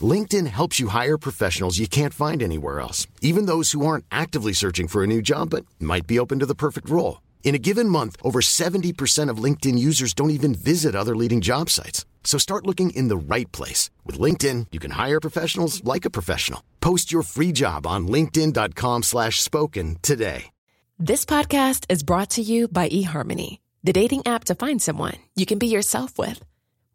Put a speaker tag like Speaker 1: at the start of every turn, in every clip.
Speaker 1: LinkedIn helps you hire professionals you can't find anywhere else, even those who aren't actively searching for a new job but might be open to the perfect role. In a given month, over 70% of LinkedIn users don't even visit other leading job sites. So start looking in the right place. With LinkedIn, you can hire professionals like a professional. Post your free job on linkedin.com slash spoken today.
Speaker 2: This podcast is brought to you by eHarmony, the dating app to find someone you can be yourself with.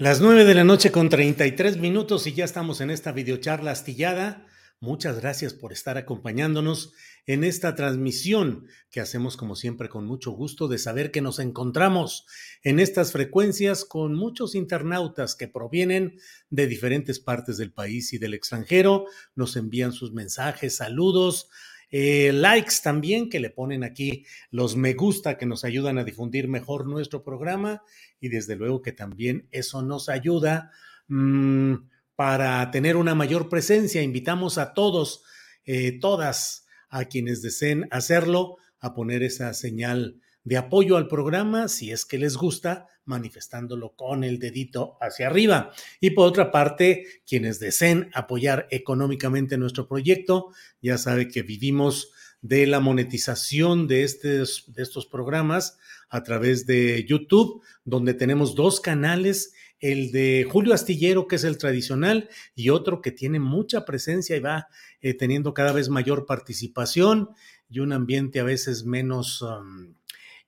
Speaker 3: Las 9 de la noche con 33 minutos y ya estamos en esta videocharla astillada. Muchas gracias por estar acompañándonos en esta transmisión que hacemos como siempre con mucho gusto de saber que nos encontramos en estas frecuencias con muchos internautas que provienen de diferentes partes del país y del extranjero. Nos envían sus mensajes, saludos, eh, likes también que le ponen aquí los me gusta que nos ayudan a difundir mejor nuestro programa y desde luego que también eso nos ayuda mmm, para tener una mayor presencia. Invitamos a todos, eh, todas, a quienes deseen hacerlo, a poner esa señal de apoyo al programa, si es que les gusta, manifestándolo con el dedito hacia arriba. Y por otra parte, quienes deseen apoyar económicamente nuestro proyecto, ya sabe que vivimos de la monetización de, de estos programas a través de YouTube, donde tenemos dos canales, el de Julio Astillero, que es el tradicional, y otro que tiene mucha presencia y va eh, teniendo cada vez mayor participación y un ambiente a veces menos...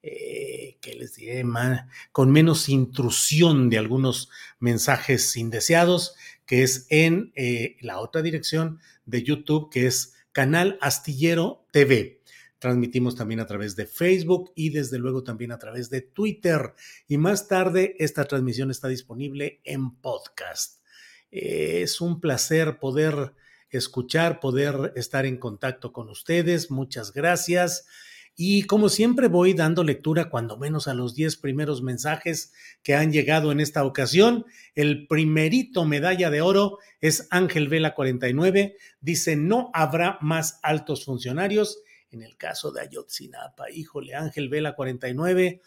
Speaker 3: eh, que les diré, con menos intrusión de algunos mensajes indeseados, que es en eh, la otra dirección de YouTube, que es Canal Astillero TV. Transmitimos también a través de Facebook y desde luego también a través de Twitter. Y más tarde esta transmisión está disponible en podcast. Es un placer poder escuchar, poder estar en contacto con ustedes. Muchas gracias. Y como siempre voy dando lectura cuando menos a los 10 primeros mensajes que han llegado en esta ocasión. El primerito medalla de oro es Ángel Vela 49. Dice, no habrá más altos funcionarios. En el caso de Ayotzinapa, híjole, Ángel Vela 49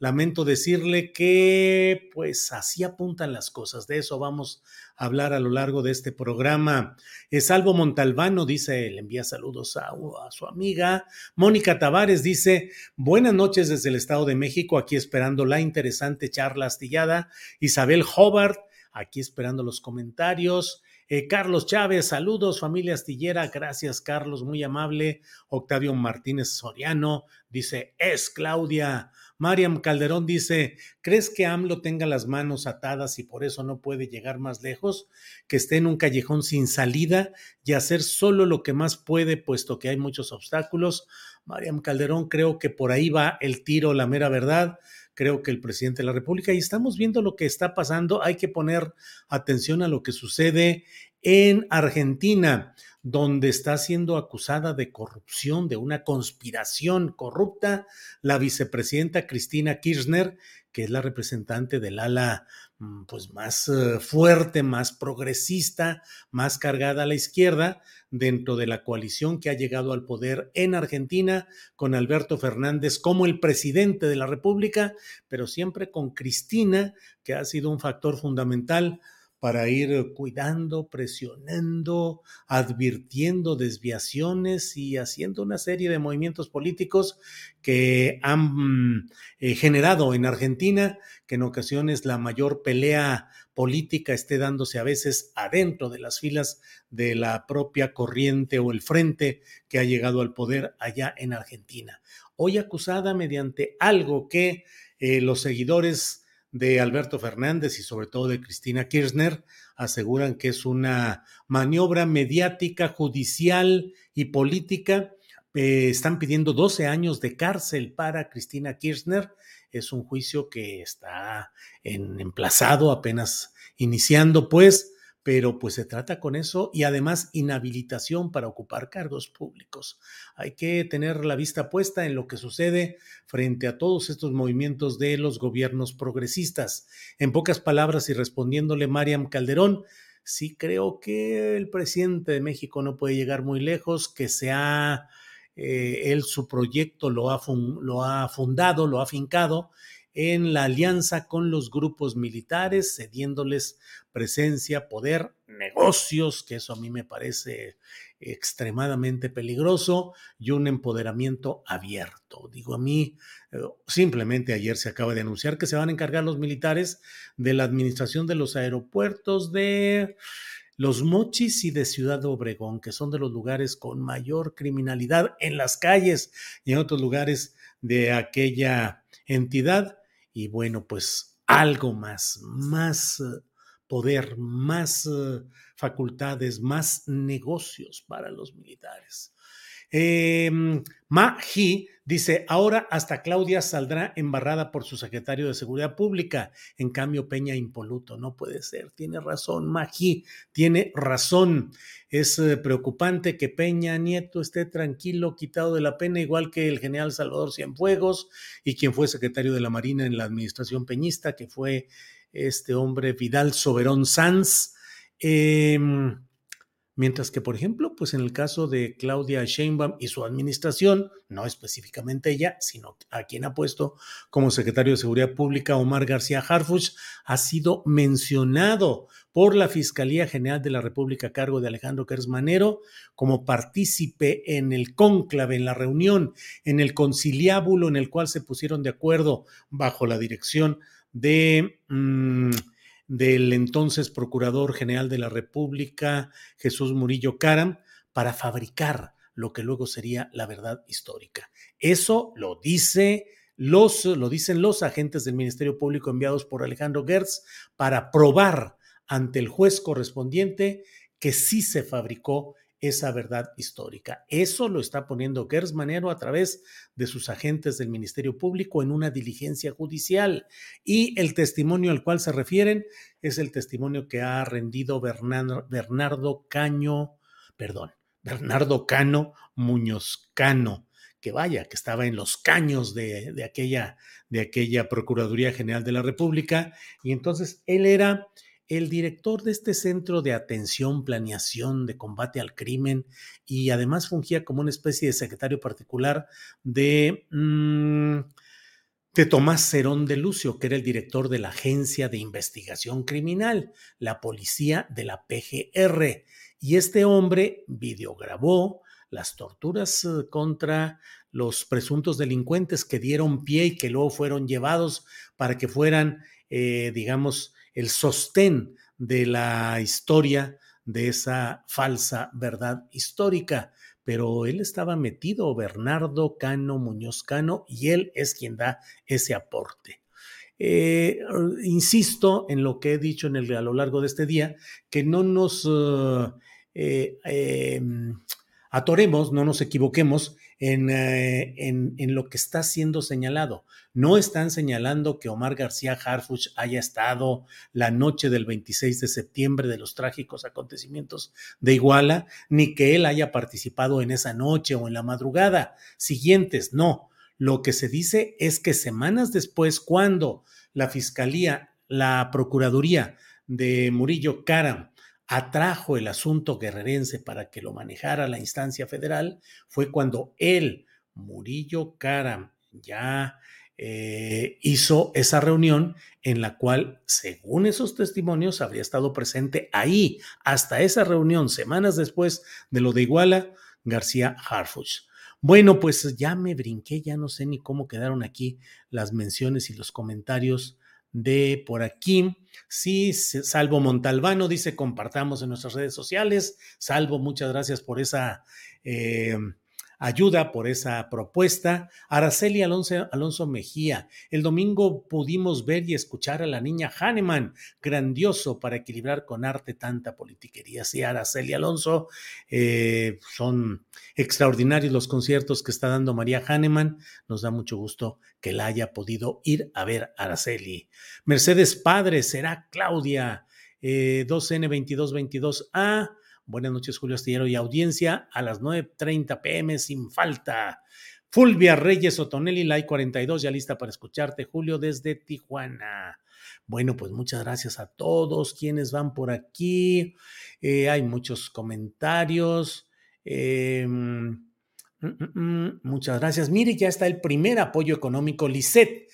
Speaker 3: lamento decirle que pues así apuntan las cosas. De eso vamos a hablar a lo largo de este programa. Es Salvo Montalbano dice, le envía saludos a, a, su amiga. Mónica Tavares dice, buenas noches desde el Estado de México, aquí esperando la interesante charla astillada. Isabel Hobart, aquí esperando los comentarios. Eh, Carlos Chávez, saludos, familia astillera, gracias Carlos, muy amable. Octavio Martínez Soriano dice, es Claudia. Mariam Calderón dice, ¿crees que AMLO tenga las manos atadas y por eso no puede llegar más lejos? Que esté en un callejón sin salida y hacer solo lo que más puede, puesto que hay muchos obstáculos. Mariam Calderón, creo que por ahí va el tiro, la mera verdad. Creo que el presidente de la República, y estamos viendo lo que está pasando, hay que poner atención a lo que sucede en Argentina donde está siendo acusada de corrupción, de una conspiración corrupta, la vicepresidenta Cristina Kirchner, que es la representante del ala mm, pues más uh, fuerte, más progresista, más cargada a la izquierda dentro de la coalición que ha llegado al poder en Argentina con Alberto Fernández como el presidente de la República, pero siempre con Cristina, que ha sido un factor fundamental para ir cuidando, presionando, advirtiendo desviaciones y haciendo una serie de movimientos políticos que han eh, generado en Argentina que en ocasiones la mayor pelea política esté dándose a veces adentro de las filas de la propia corriente o el frente que ha llegado al poder allá en Argentina. Hoy acusada mediante algo que eh, los seguidores de Alberto Fernández y sobre todo de Cristina Kirchner aseguran que es una maniobra mediática, judicial y política. Eh, están pidiendo 12 años de cárcel para Cristina Kirchner. Es un juicio que está en, emplazado, apenas iniciando, pues, pero pues se trata con eso y además inhabilitación para ocupar cargos públicos. Hay que tener la vista puesta en lo que sucede frente a todos estos movimientos de los gobiernos progresistas. En pocas palabras y respondiéndole Mariam Calderón, sí creo que el presidente de México no puede llegar muy lejos, que sea eh, él su proyecto lo ha, lo ha fundado, lo ha fincado en la alianza con los grupos militares, cediéndoles presencia, poder, negocios, que eso a mí me parece extremadamente peligroso, y un empoderamiento abierto. Digo, a mí, eh, simplemente ayer se acaba de anunciar que se van a encargar los militares de la administración de los aeropuertos de los Mochis y de Ciudad Obregón, que son de los lugares con mayor criminalidad en las calles y en otros lugares de aquella entidad y bueno, pues algo más, más eh, poder, más eh, facultades, más negocios para los militares. Eh, Ma dice, ahora hasta Claudia saldrá embarrada por su secretario de Seguridad Pública. En cambio, Peña impoluto. No puede ser. Tiene razón, Ma tiene razón. Es eh, preocupante que Peña Nieto esté tranquilo, quitado de la pena, igual que el general Salvador Cienfuegos y quien fue secretario de la Marina en la administración peñista, que fue este hombre Vidal Soberón Sanz. Eh, Mientras que, por ejemplo, pues en el caso de Claudia Sheinbaum y su administración, no específicamente ella, sino a quien ha puesto como secretario de Seguridad Pública Omar García Harfuch, ha sido mencionado por la Fiscalía General de la República a cargo de Alejandro Kersmanero como partícipe en el cónclave, en la reunión, en el conciliábulo en el cual se pusieron de acuerdo bajo la dirección de... Mm, del entonces Procurador General de la República, Jesús Murillo Caram, para fabricar lo que luego sería la verdad histórica. Eso lo dice los, lo dicen los agentes del Ministerio Público enviados por Alejandro Gertz para probar ante el juez correspondiente que sí se fabricó esa verdad histórica. Eso lo está poniendo Gers Manero a través de sus agentes del Ministerio Público en una diligencia judicial. Y el testimonio al cual se refieren es el testimonio que ha rendido Bernardo, Caño, perdón, Bernardo Cano Muñoz Cano, que vaya, que estaba en los caños de, de, aquella, de aquella Procuraduría General de la República. Y entonces él era el director de este centro de atención, planeación, de combate al crimen y además fungía como una especie de secretario particular de, mm, de Tomás Cerón de Lucio, que era el director de la Agencia de Investigación Criminal, la policía de la PGR. Y este hombre videograbó las torturas eh, contra los presuntos delincuentes que dieron pie y que luego fueron llevados para que fueran, eh, digamos, el sostén de la historia de esa falsa verdad histórica. Pero él estaba metido, Bernardo Cano Muñoz Cano, y él es quien da ese aporte. Eh, insisto en lo que he dicho en el, a lo largo de este día, que no nos eh, em, atoremos, no nos equivoquemos eh, en, lo que está siendo señalado. No están señalando que Omar García Harfuch haya estado la noche del 26 de septiembre de los trágicos acontecimientos de Iguala, ni que él haya participado en esa noche o en la madrugada siguientes. No, lo que se dice es que semanas después, cuando la Fiscalía, la Procuraduría de Murillo Caram atrajo el asunto guerrerense para que lo manejara la instancia federal fue cuando él, Murillo Cara, ya eh, hizo esa reunión en la cual, según esos testimonios, habría estado presente ahí, hasta esa reunión, semanas después de lo de Iguala, García Harfuch. Bueno, pues ya me brinqué, ya no sé ni cómo quedaron aquí las menciones y los comentarios de por aquí. Sí, Salvo Montalbano dice compartamos en nuestras redes sociales. Salvo, muchas gracias por esa eh, ayuda por esa propuesta. Araceli Alonso, Mejía, el domingo pudimos ver y escuchar a la niña Hahnemann, grandioso para equilibrar con arte tanta politiquería. Sí, Araceli Alonso, eh, son extraordinarios los conciertos que está dando María Hahnemann. Nos da mucho gusto que la haya podido ir a ver Araceli. Mercedes Padre, será Claudia. Eh, 2N2222A, Buenas noches, Julio Astillero y audiencia a las 9.30 pm sin falta. Fulvia Reyes Otonelli, Lai 42, ya lista para escucharte, Julio, desde Tijuana. Bueno, pues muchas gracias a todos quienes van por aquí. Eh, hay muchos comentarios. Eh, mm, mm, mm, muchas gracias. Mire, ya está el primer apoyo económico. Lisette,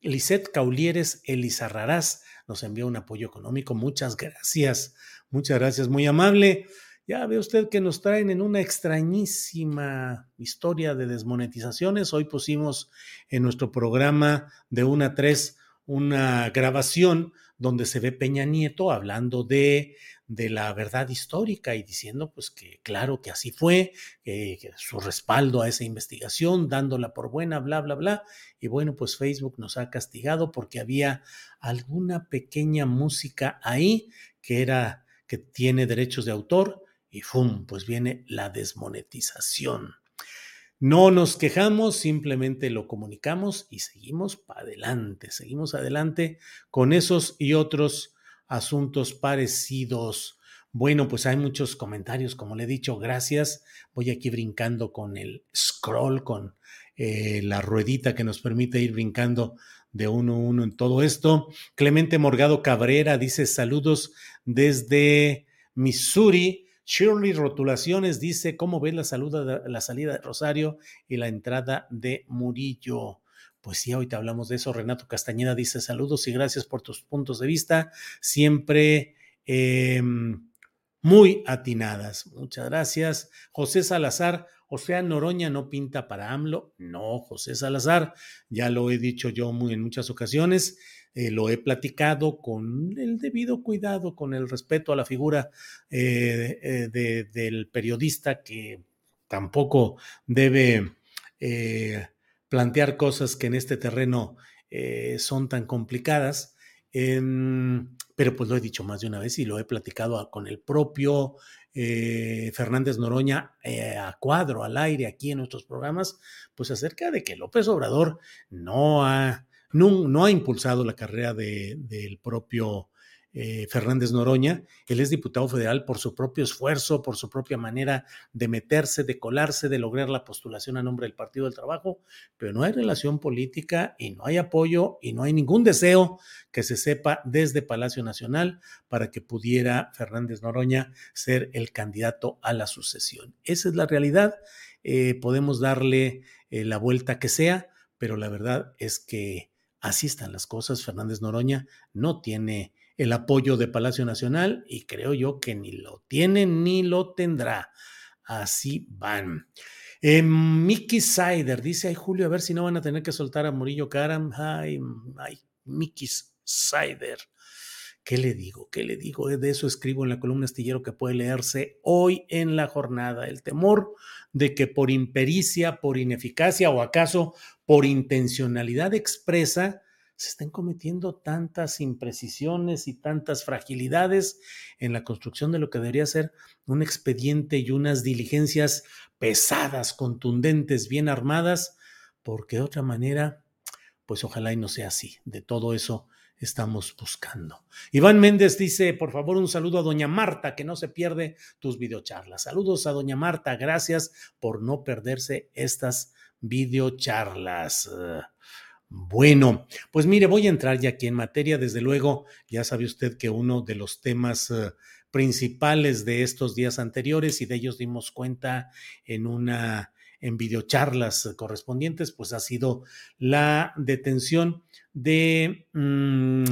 Speaker 3: Lisette Caulieres Elizarrarás nos envió un apoyo económico. Muchas gracias. Muchas gracias, muy amable. Ya ve usted que nos traen en una extrañísima historia de desmonetizaciones. Hoy pusimos en nuestro programa de una a tres una grabación donde se ve Peña Nieto hablando de, de la verdad histórica y diciendo pues que claro que así fue, su respaldo a esa investigación, dándola por buena, bla, bla, bla. Y bueno, pues Facebook nos ha castigado porque había alguna pequeña música ahí que era que tiene derechos de autor y ¡fum! Pues viene la desmonetización. No nos quejamos, simplemente lo comunicamos y seguimos para adelante, seguimos adelante con esos y otros asuntos parecidos. Bueno, pues hay muchos comentarios, como le he dicho, gracias. Voy aquí brincando con el scroll, con eh, la ruedita que nos permite ir brincando de uno a uno en todo esto. Clemente Morgado Cabrera dice saludos desde Missouri. Shirley Rotulaciones dice, ¿cómo ves la, la salida de Rosario y la entrada de Murillo? Pues sí, ahorita hablamos de eso. Renato Castañeda dice saludos y gracias por tus puntos de vista. Siempre em, muy atinadas. Muchas gracias. José Salazar, o sea, Noroña no pinta para AMLO. No, José Salazar, ya lo he dicho yo muy, en muchas ocasiones, eh, lo he platicado con el debido cuidado, con el respeto a la figura eh, eh, del periodista que tampoco debe plantear cosas que en este terreno son tan complicadas. Em, pero pues lo he dicho más de una vez y lo he platicado con el propio Fernández Noroña a cuadro, al aire, aquí en nuestros programas, pues acerca de que López Obrador no ha, no, ha impulsado la carrera del propio eh, Fernández Noroña. Él es diputado federal por su propio esfuerzo, por su propia manera de meterse, de colarse, de lograr la postulación a nombre del Partido del Trabajo, pero no hay relación política y no hay apoyo y no hay ningún deseo que se sepa desde Palacio Nacional para que pudiera Fernández Noroña ser el candidato a la sucesión. Esa es la realidad. Eh, podemos darle eh, la vuelta que sea, pero la verdad es que así están las cosas. Fernández Noroña no tiene el apoyo de Palacio Nacional y creo yo que ni lo tiene ni lo tendrá. Así van. Eh, Mickey Sider dice, ay Julio, a ver si no van a tener que soltar a Murillo Karam. Ay, ay, Mickey Sider. ¿Qué le digo? ¿Qué le digo? De eso escribo en la columna astillero que puede leerse hoy en la jornada. El temor de que por impericia, por ineficacia o acaso por intencionalidad expresa, se están cometiendo tantas imprecisiones y tantas fragilidades en la construcción de lo que debería ser un expediente y unas diligencias pesadas, contundentes, bien armadas, porque de otra manera, pues ojalá y no sea así. De todo eso estamos buscando. Iván Méndez dice, por favor, un saludo a doña Marta, que no se pierde tus videocharlas. Saludos a doña Marta, gracias por no perderse estas videocharlas. Bueno, pues mire, voy a entrar ya aquí en materia. Desde luego, ya sabe usted que uno de los temas eh, principales de estos días anteriores, y de ellos dimos cuenta en una en videocharlas correspondientes, pues ha sido la detención de... Mm,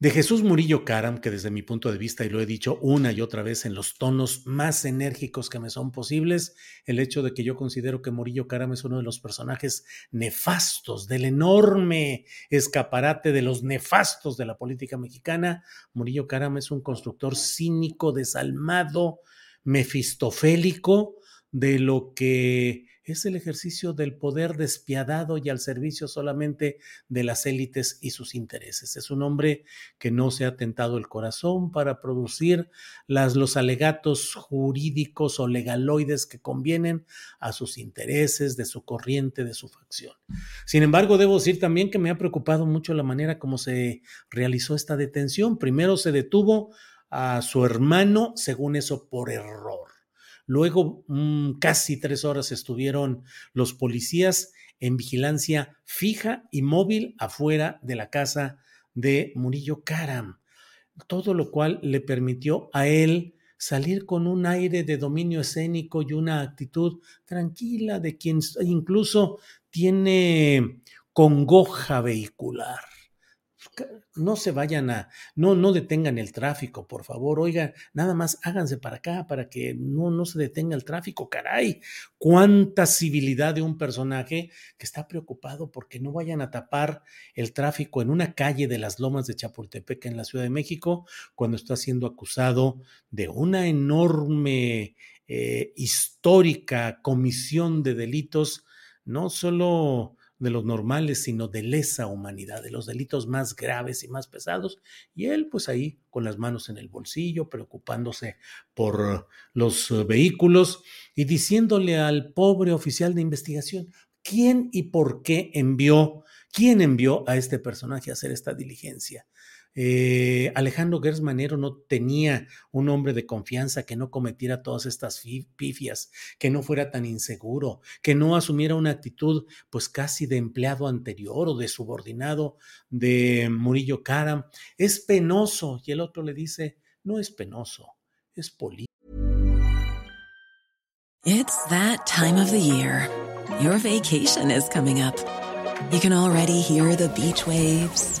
Speaker 3: de Jesús Murillo Caram, que desde mi punto de vista, y lo he dicho una y otra vez en los tonos más enérgicos que me son posibles, el hecho de que yo considero que Murillo Caram es uno de los personajes nefastos del enorme escaparate de los nefastos de la política mexicana. Murillo Caram es un constructor cínico, desalmado, mefistofélico de lo que es el ejercicio del poder despiadado y al servicio solamente de las élites y sus intereses. Es un hombre que no se ha tentado el corazón para producir las, los alegatos jurídicos o legaloides que convienen a sus intereses, de su corriente, de su facción. Sin embargo, debo decir también que me ha preocupado mucho la manera como se realizó esta detención. Primero se detuvo a su hermano, según eso, por error Luego, mm, casi tres horas estuvieron los policías en vigilancia fija y móvil afuera de la casa de Murillo Karam, todo lo cual le permitió a él salir con un aire de dominio escénico y una actitud tranquila de quien incluso tiene congoja vehicular no se vayan a, no, no detengan el tráfico, por favor, oiga, nada más háganse para acá para que no, no se detenga el tráfico, caray, cuánta civilidad de un personaje que está preocupado porque no vayan a tapar el tráfico en una calle de las lomas de Chapultepec en la Ciudad de México cuando está siendo acusado de una enorme eh, histórica comisión de delitos, no solo de los normales, sino de lesa humanidad, de los delitos más graves y más pesados. Y él, pues ahí, con las manos en el bolsillo, preocupándose por los eh, vehículos y diciéndole al pobre oficial de investigación, ¿quién y por qué envió, quién envió a este personaje a hacer esta diligencia? Eh, Alejandro Gersmanero no tenía un hombre de confianza que no cometiera todas estas pifias, que no fuera tan inseguro, que no asumiera una actitud pues casi de empleado anterior o de subordinado de Murillo Karam. Es penoso. Y el otro le dice, no es penoso, es político.
Speaker 4: It's that time of the year. Your vacation is coming up. You can already hear the beach waves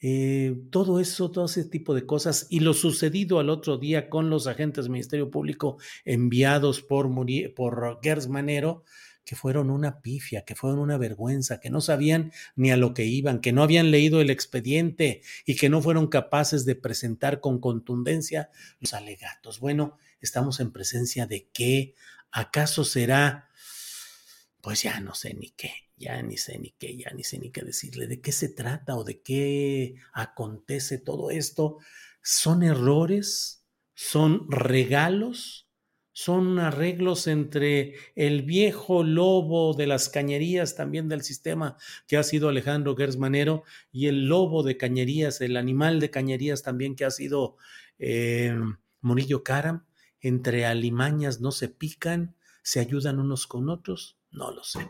Speaker 3: Eh, todo eso, todo ese tipo de cosas y lo sucedido al otro día con los agentes del Ministerio Público enviados por, por Gers Manero, que fueron una pifia, que fueron una vergüenza, que no sabían ni a lo que iban, que no habían leído el expediente y que no fueron capaces de presentar con contundencia los alegatos. Bueno, estamos en presencia de qué, acaso será, pues ya no sé ni qué, ya ni sé ni qué, ya ni sé ni qué decirle, de qué se trata o de qué acontece todo esto. ¿Son errores? ¿Son regalos? son arreglos entre el viejo lobo de las cañerías también del sistema que ha sido Alejandro Gersmanero y el lobo de cañerías, el animal de cañerías también que ha sido eh, Murillo Karam. Entre alimañas no se pican, se ayudan unos con otros, no lo sé.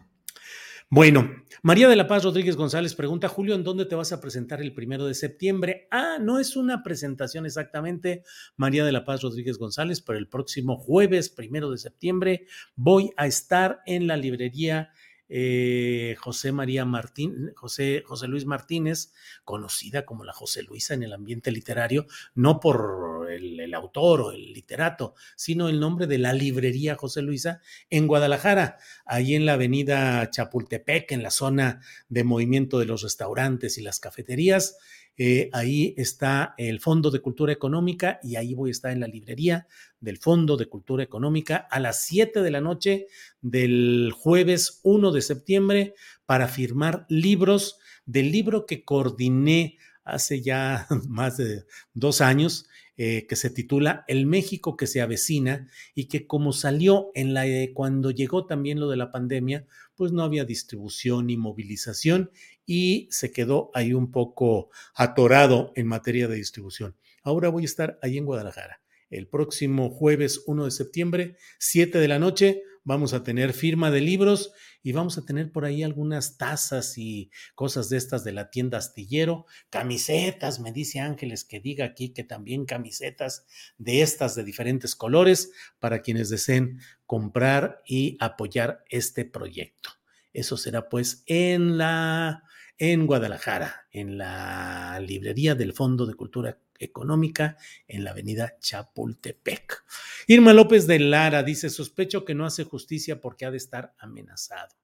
Speaker 3: Bueno, María de la Paz Rodríguez González pregunta, Julio, ¿en dónde te vas a presentar el primero de septiembre? Ah, no es una presentación exactamente, María de la Paz Rodríguez González, pero el próximo jueves, primero de septiembre, voy a estar en la librería eh, José María Martín, José, José Luis Martínez, conocida como la José Luisa en el ambiente literario, no por el, autor o el literato, sino el nombre de la librería José Luisa en Guadalajara, ahí en la avenida Chapultepec, en la zona de movimiento de los restaurantes y las cafeterías. Eh, ahí está el Fondo de Cultura Económica y ahí voy a estar en la librería del Fondo de Cultura Económica a las 7 de la noche del jueves 1 de septiembre para firmar libros del libro que coordiné hace ya más de dos años, eh, que se titula El México que se avecina y que como salió en la eh, cuando llegó también lo de la pandemia, pues no había distribución ni movilización y se quedó ahí un poco atorado en materia de distribución. Ahora voy a estar ahí en Guadalajara. El próximo jueves 1 de septiembre, 7 de la noche, vamos a tener firma de libros y vamos a tener por ahí algunas tazas y cosas de estas de la tienda astillero, camisetas, me dice Ángeles que diga aquí que también camisetas de estas de diferentes colores para quienes deseen comprar y apoyar este proyecto. Eso será pues en la en Guadalajara, en la librería del Fondo de Cultura Económica en la avenida Chapultepec. Irma López de Lara dice, sospecho que no hace justicia porque ha de estar amenazado.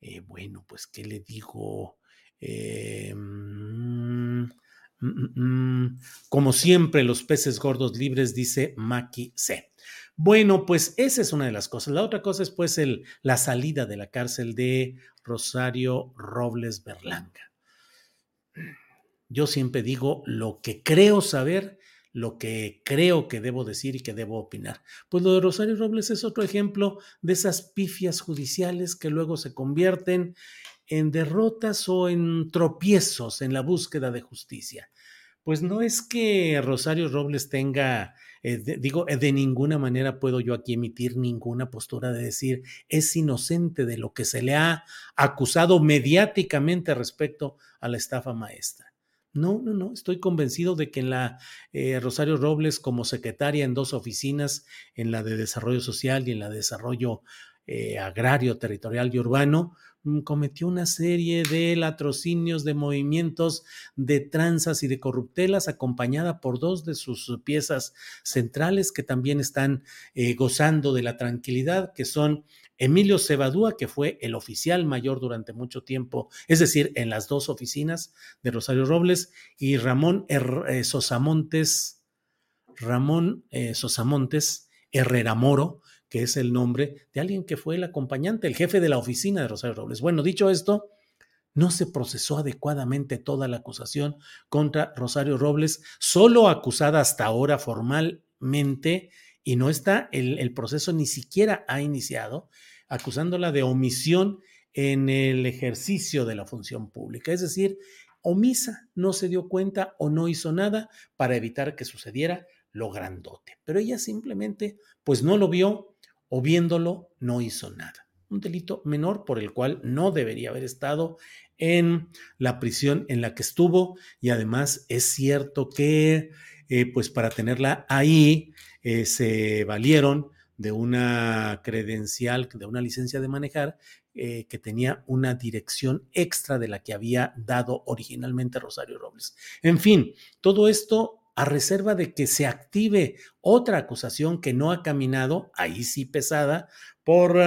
Speaker 3: Eh, bueno, pues, ¿qué le digo? Eh, mm, mm, mm, como siempre, los peces gordos libres, dice Maki C. Bueno, pues esa es una de las cosas. La otra cosa es pues el, la salida de la cárcel de Rosario Robles Berlanga. Yo siempre digo lo que creo saber, lo que creo que debo decir y que debo opinar. Pues lo de Rosario Robles es otro ejemplo de esas pifias judiciales que luego se convierten en derrotas o en tropiezos en la búsqueda de justicia. Pues no es que Rosario Robles tenga eh, digo, eh, de ninguna manera puedo yo aquí emitir ninguna postura de decir es inocente de lo que se le ha acusado mediáticamente respecto a la estafa maestra. No, no, no, estoy convencido de que en la eh, Rosario Robles como secretaria en dos oficinas, en la de Desarrollo Social y en la de Desarrollo Agrario, Territorial y Urbano, Mm, cometió una serie de latrocinios, de movimientos, de tranzas y de corruptelas, acompañada por dos de sus piezas centrales que también están eh, gozando de la tranquilidad, que son Emilio Cebadúa, que fue el oficial mayor durante mucho tiempo, es decir, en las dos oficinas de Rosario Robles, y Ramón eh, Sosamontes, Ramón eh, Sosamontes Herrera Moro, que es el nombre de alguien que fue el acompañante, el jefe de la oficina de Rosario Robles. Bueno, dicho esto, no se procesó adecuadamente toda la acusación contra Rosario Robles, solo acusada hasta ahora formalmente, y no está, el, el proceso ni siquiera ha iniciado, acusándola de omisión en el ejercicio de la función pública, es decir, omisa, no se dio cuenta o no hizo nada para evitar que sucediera lo grandote. Pero ella simplemente, pues no lo vio, o viéndolo no hizo nada. Un delito menor por el cual no debería haber estado en la prisión en la que estuvo y además es cierto que eh, pues para tenerla ahí eh, se valieron de una credencial, de una licencia de manejar eh, que tenía una dirección extra de la que había dado originalmente Rosario Robles. En fin, todo esto a reserva de que se active otra acusación que no ha caminado, ahí sí pesada, por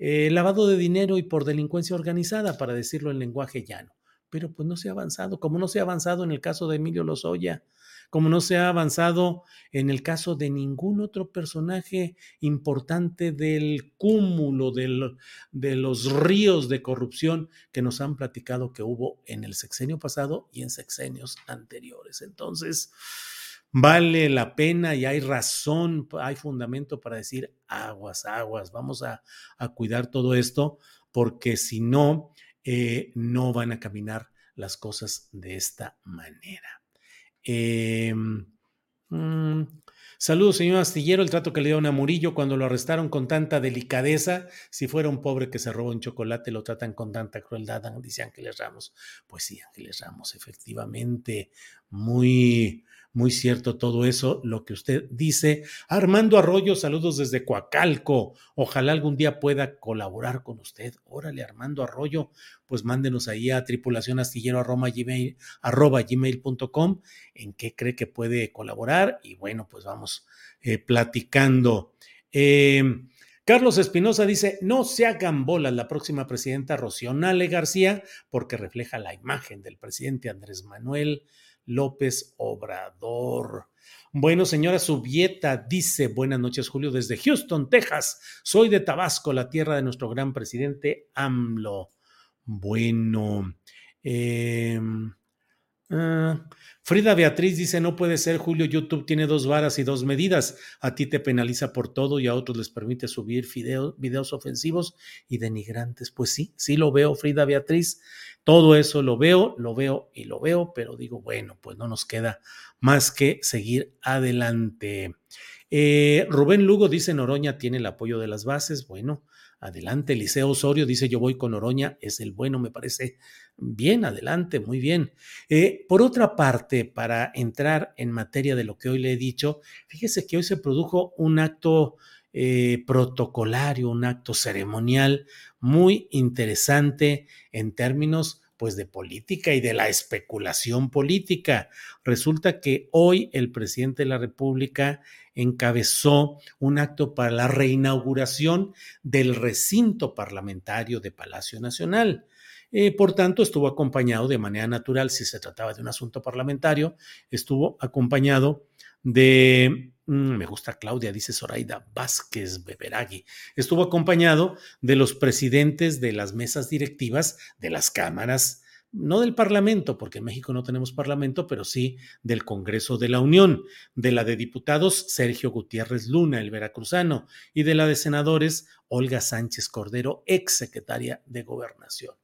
Speaker 3: eh, lavado de dinero y por delincuencia organizada, para decirlo en lenguaje llano. Pero pues no se ha avanzado, como no se ha avanzado en el caso de Emilio Lozoya, como no se ha avanzado en el caso de ningún otro personaje importante del cúmulo de los ríos de corrupción que nos han platicado que hubo en el sexenio pasado y en sexenios anteriores. Entonces, vale la pena y hay razón, hay fundamento para decir aguas, aguas, vamos a, cuidar todo esto, porque si no, eh, no van a caminar las cosas de esta manera. Eh, mm, saludos, señor Astillero. El trato que le dio a Murillo cuando lo arrestaron con tanta delicadeza. Si fuera un pobre que se robó un chocolate, lo tratan con tanta crueldad, dice Ángeles Ramos. Pues sí, Ángeles Ramos, efectivamente, muy, muy cierto todo eso, lo que usted dice. Armando Arroyo, saludos desde Coacalco. Ojalá algún día pueda colaborar con usted. Órale, Armando Arroyo, pues mándenos ahí a tripulacionastillero arroba gmail.com en qué cree que puede colaborar y bueno, pues vamos eh, platicando. Eh, Carlos Espinosa dice, no se hagan bolas la próxima presidenta Rocionale García porque refleja la imagen del presidente Andrés Manuel López Obrador. Bueno, señora Subieta dice, buenas noches Julio desde Houston, Texas. Soy de Tabasco, la tierra de nuestro gran presidente AMLO. Bueno, eh, Frida Beatriz dice, no puede ser, Julio, YouTube tiene dos varas y dos medidas. A ti te penaliza por todo y a otros les permite subir videos ofensivos y denigrantes. Pues sí, sí lo veo, Frida Beatriz. Todo eso lo veo, lo veo y lo veo, pero digo, bueno, pues no nos queda más que seguir adelante. Eh, Rubén Lugo dice, Noroña tiene el apoyo de las bases. Bueno, adelante. Eliseo Osorio dice, yo voy con Noroña, es el bueno, me parece Bien, adelante, muy bien. Eh, por otra parte, para entrar en materia de lo que hoy le he dicho, fíjese que hoy se produjo un acto eh, protocolario, un acto ceremonial muy interesante en términos pues de política y de la especulación política. Resulta que hoy el presidente de la República encabezó un acto para la reinauguración del recinto parlamentario de Palacio Nacional. Eh, por tanto, estuvo acompañado de manera natural, si se trataba de un asunto parlamentario, estuvo acompañado de, mm, me gusta Claudia, dice Zoraida Vázquez Beberagui, estuvo acompañado de los presidentes de las mesas directivas de las cámaras, no del Parlamento, porque en México no tenemos Parlamento, pero sí del Congreso de la Unión, de la de diputados Sergio Gutiérrez Luna, el veracruzano, y de la de senadores Olga Sánchez Cordero, ex secretaria de Gobernación.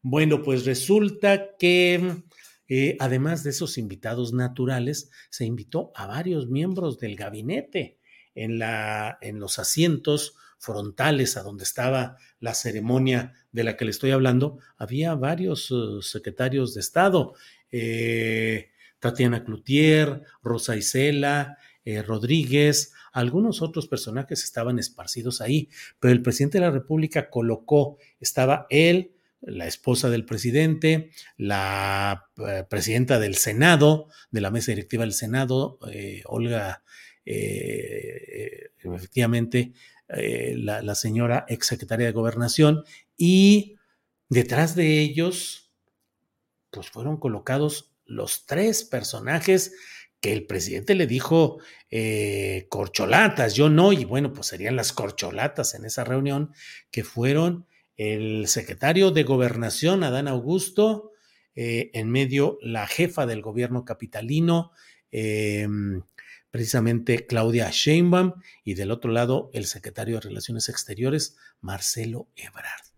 Speaker 3: Bueno, pues resulta que eh, además de esos invitados naturales, se invitó a varios miembros del gabinete en, en los asientos frontales a donde estaba la ceremonia de la que le estoy hablando, había varios uh, secretarios de Estado, eh, Tatiana Cloutier, Rosa Isela, eh, Rodríguez, algunos otros personajes estaban esparcidos ahí, pero el presidente de la República colocó, estaba él, la esposa del presidente, la eh, presidenta del Senado, de la mesa directiva del Senado, eh, Olga, efectivamente, la, la, señora exsecretaria de Gobernación, y detrás de ellos, pues fueron colocados los tres personajes que el presidente le dijo corcholatas, yo no, y bueno, pues serían las corcholatas en esa reunión, que fueron el secretario de Gobernación, Adán Augusto, eh, en medio la jefa del gobierno capitalino, em, precisamente Claudia Sheinbaum, y del otro lado el secretario de Relaciones Exteriores, Marcelo Ebrard.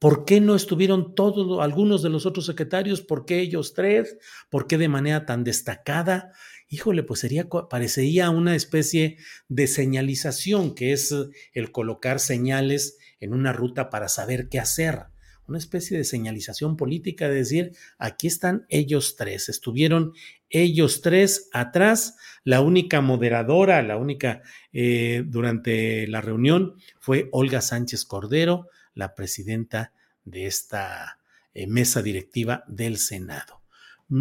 Speaker 3: ¿Por qué no estuvieron todos, algunos de los otros secretarios? ¿Por qué ellos tres? ¿Por qué de manera tan destacada? Híjole, pues sería, parecería una especie de señalización, que es el colocar señales en una ruta para saber qué hacer. Una especie de señalización política de decir, aquí están ellos tres, estuvieron ellos tres atrás. La única moderadora, la única eh, durante la reunión fue Olga Sánchez Cordero, la presidenta de esta eh, mesa directiva del Senado.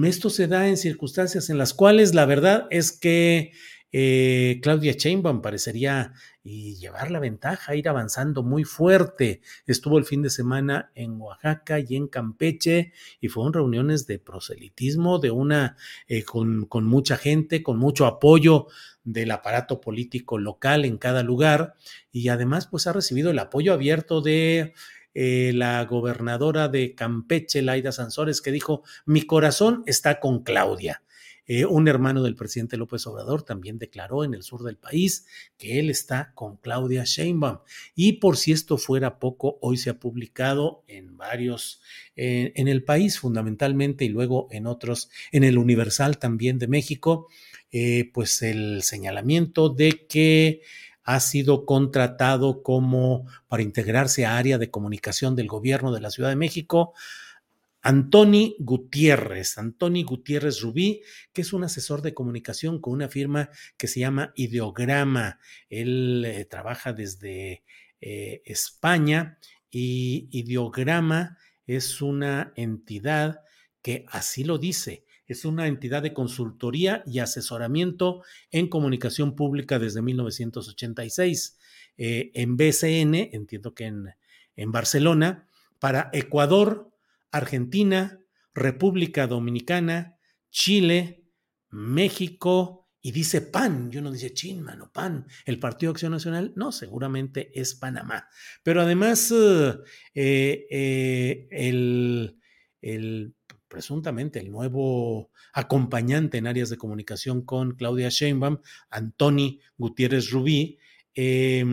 Speaker 3: Esto se da en circunstancias en las cuales la verdad es que eh, Claudia Sheinbaum parecería y llevar la ventaja, ir avanzando muy fuerte. Estuvo el fin de semana en Oaxaca y en Campeche y fueron reuniones de proselitismo, de una eh, con, con mucha gente, con mucho apoyo del aparato político local en cada lugar y además pues ha recibido el apoyo abierto de eh, la gobernadora de Campeche, Laida Sansores, que dijo, mi corazón está con Claudia. Eh, un hermano del presidente López Obrador también declaró en el sur del país que él está con Claudia Sheinbaum. Y por si esto fuera poco, hoy se ha publicado en varios, eh, en el país fundamentalmente y luego en otros, en el Universal también de México, eh, pues el señalamiento de que ha sido contratado como para integrarse a área de comunicación del gobierno de la Ciudad de México Antoni Gutiérrez, Antoni Gutiérrez Rubí, que es un asesor de comunicación con una firma que se llama Ideograma. Él eh, trabaja desde eh, España y Ideograma es una entidad que así lo dice, es una entidad de consultoría y asesoramiento en comunicación pública desde 1986. Eh, en BCN, entiendo que en, en Barcelona, para Ecuador, Argentina, República Dominicana, Chile, México y dice PAN. Yo no dice chin, mano, PAN. El Partido Acción Nacional, no, seguramente es Panamá. Pero además, eh, eh, el, el, presuntamente el nuevo acompañante en áreas de comunicación con Claudia Sheinbaum, Antoni Gutiérrez Rubí, eh,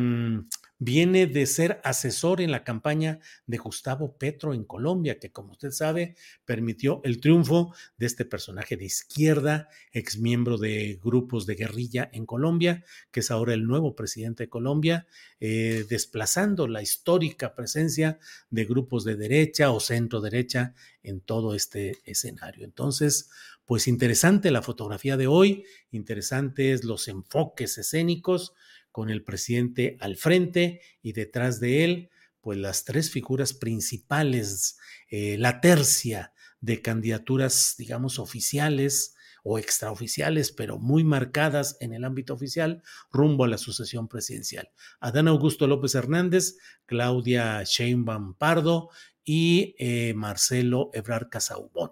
Speaker 3: viene de ser asesor en la campaña de Gustavo Petro en Colombia, que como usted sabe, permitió el triunfo de este personaje de izquierda, ex miembro de grupos de guerrilla en Colombia, que es ahora el nuevo presidente de Colombia, eh, desplazando la histórica presencia de grupos de derecha o centro derecha en todo este escenario. Entonces, pues interesante la fotografía de hoy, interesantes los enfoques escénicos con el presidente al frente y detrás de él, pues las tres figuras principales, eh, la tercia de candidaturas, digamos, oficiales o extraoficiales, pero muy marcadas en el ámbito oficial, rumbo a la sucesión presidencial. Adán Augusto López Hernández, Claudia Sheinbaum Pardo y eh, Marcelo Ebrard Casaubón.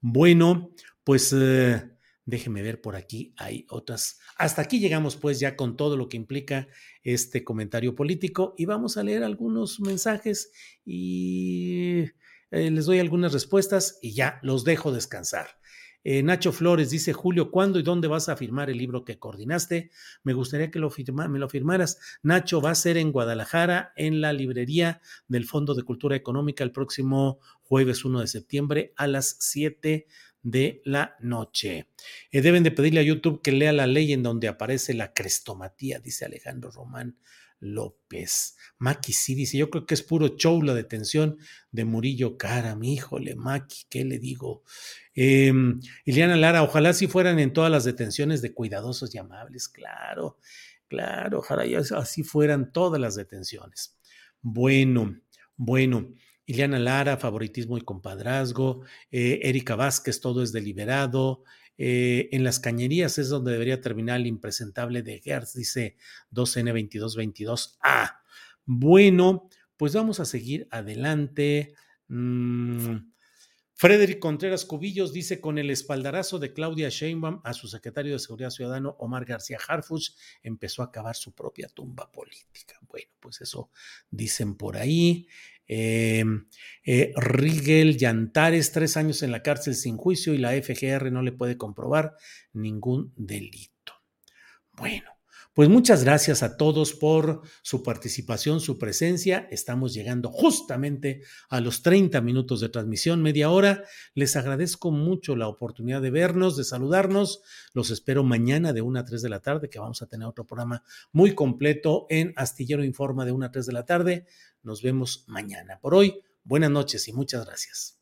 Speaker 3: Bueno, pues eh, Déjeme ver por aquí, hay otras. Hasta aquí llegamos pues ya con todo lo que implica este comentario político y vamos a leer algunos mensajes y eh, les doy algunas respuestas y ya los dejo descansar. Eh, Nacho Flores dice, Julio, ¿cuándo y dónde vas a firmar el libro que coordinaste? Me gustaría que lo me lo firmaras. Nacho va a ser en Guadalajara, en la librería del Fondo de Cultura Económica, el próximo jueves 1 de septiembre a las 7 de la noche. Eh, deben de pedirle a YouTube que lea la ley en donde aparece la crestomatía, dice Alejandro Román López. Maki sí dice, yo creo que es puro show la detención de Murillo Cara, mi híjole, Maki, ¿qué le digo? Eh, Iliana Lara, ojalá si fueran en todas las detenciones de cuidadosos y amables, claro, claro, ojalá así fueran todas las detenciones. Bueno, bueno. Ileana Lara, favoritismo y compadrazgo, eh, Erika Vázquez, todo es deliberado. Eh, en las cañerías es donde debería terminar el impresentable de Gertz, dice 2N2222A. Ah, bueno, pues vamos a seguir adelante. Mm, Frederick Contreras Cubillos dice con el espaldarazo de Claudia Sheinbaum a su secretario de Seguridad Ciudadano Omar García Harfuch empezó a acabar su propia tumba política. Bueno, pues eso dicen por ahí. Eh, eh, Rigel Yantares, tres años en la cárcel sin juicio y la FGR no le puede comprobar ningún delito. Bueno, pues muchas gracias a todos por su participación, su presencia. Estamos llegando justamente a los 30 minutos de transmisión, media hora. Les agradezco mucho la oportunidad de vernos, de saludarnos. Los espero mañana de 1 a 3 de la tarde, que vamos a tener otro programa muy completo en Astillero Informa de 1 a 3 de la tarde. Nos vemos mañana. Por hoy, buenas noches y muchas gracias.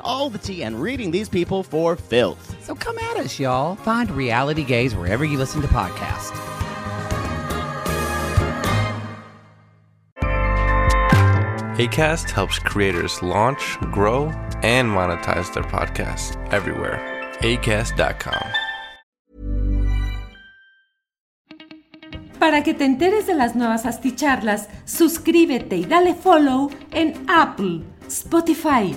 Speaker 5: all the tea and reading these people for filth.
Speaker 6: So come at us, y'all. Find Reality Gaze wherever you listen to podcasts.
Speaker 7: ACAST helps creators launch, grow, and monetize their podcasts everywhere. ACAST.com.
Speaker 8: Para que te enteres de las nuevas asticharlas, suscríbete y dale follow en Apple, Spotify,